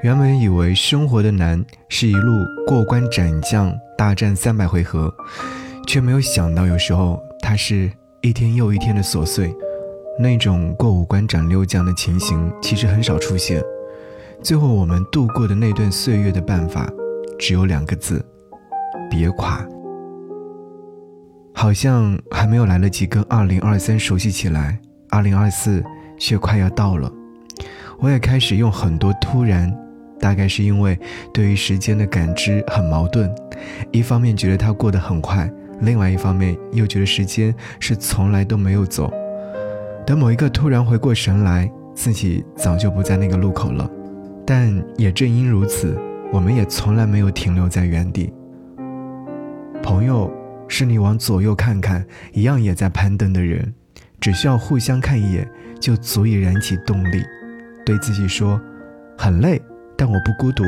原本以为生活的难是一路过关斩将，大战三百回合，却没有想到有时候它是一天又一天的琐碎。那种过五关斩六将的情形其实很少出现。最后我们度过的那段岁月的办法，只有两个字：别垮。好像还没有来得及跟2023熟悉起来，2024却快要到了。我也开始用很多突然。大概是因为对于时间的感知很矛盾，一方面觉得它过得很快，另外一方面又觉得时间是从来都没有走。等某一个突然回过神来，自己早就不在那个路口了。但也正因如此，我们也从来没有停留在原地。朋友是你往左右看看，一样也在攀登的人，只需要互相看一眼，就足以燃起动力，对自己说：“很累。”但我不孤独，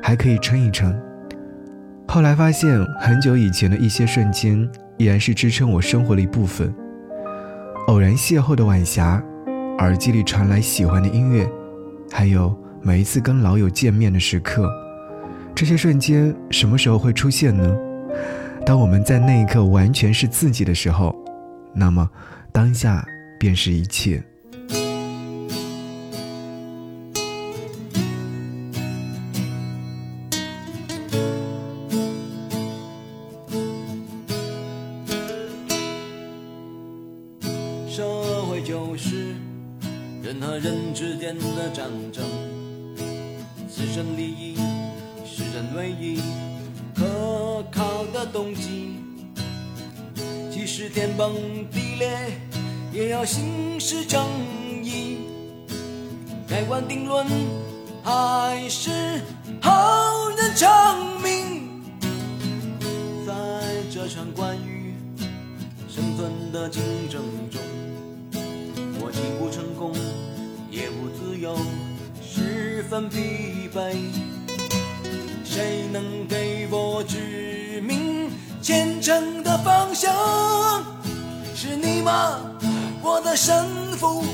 还可以撑一撑。后来发现，很久以前的一些瞬间，依然是支撑我生活的一部分。偶然邂逅的晚霞，耳机里传来喜欢的音乐，还有每一次跟老友见面的时刻，这些瞬间什么时候会出现呢？当我们在那一刻完全是自己的时候，那么当下便是一切。人和人之间的战争，自身利益是人唯一可靠的动机。即使天崩地裂，也要行使正义。盖棺定论，还是好人长命。在这场关于生存的竞争中。我既不成功，也不自由，十分疲惫。谁能给我指明前程的方向？是你吗，我的神父？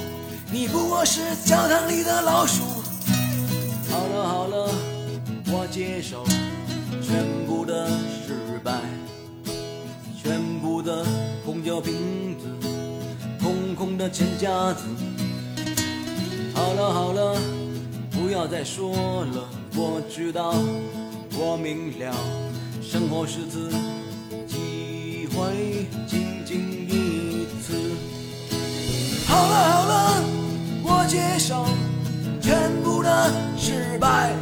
你不过是教堂里的老鼠。好了好了，我接受全部的失败，全部的空酒瓶子。的钱夹子。好了好了，不要再说了。我知道，我明了，生活是次机会，仅仅一次。好了好了，我接受全部的失败，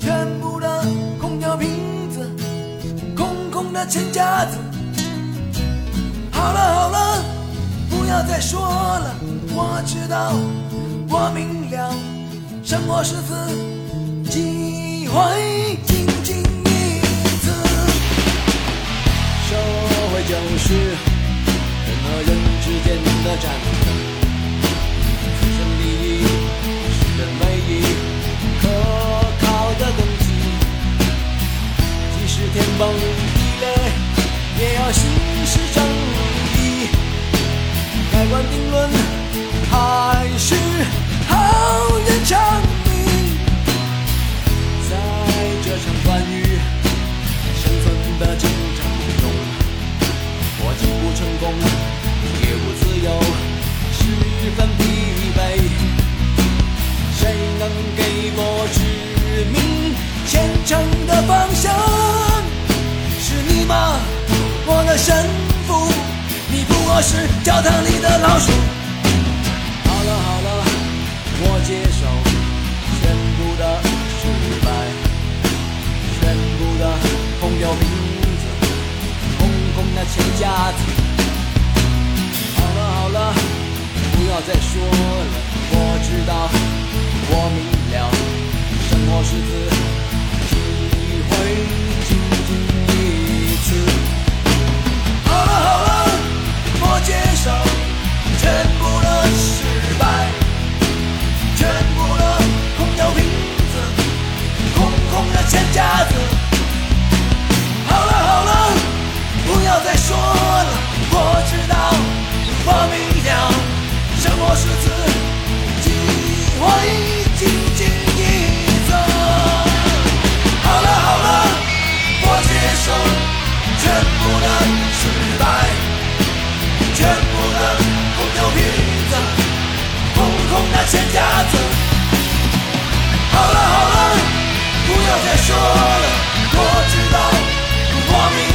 全部的空调瓶子，空空的钱夹子。好了好了。不要再说了，我知道，我明了，什么是次机会，仅仅一次。社会就是人和人之间的战我指明前程的方向？是你吗，我的神？父？你不过是教堂里的老鼠。好了好了，我接受全部的失败，全部的空有瓶子，空空的钱夹子。好了好了，不要再说了，我知道，我明狮子，体会说了我知道我明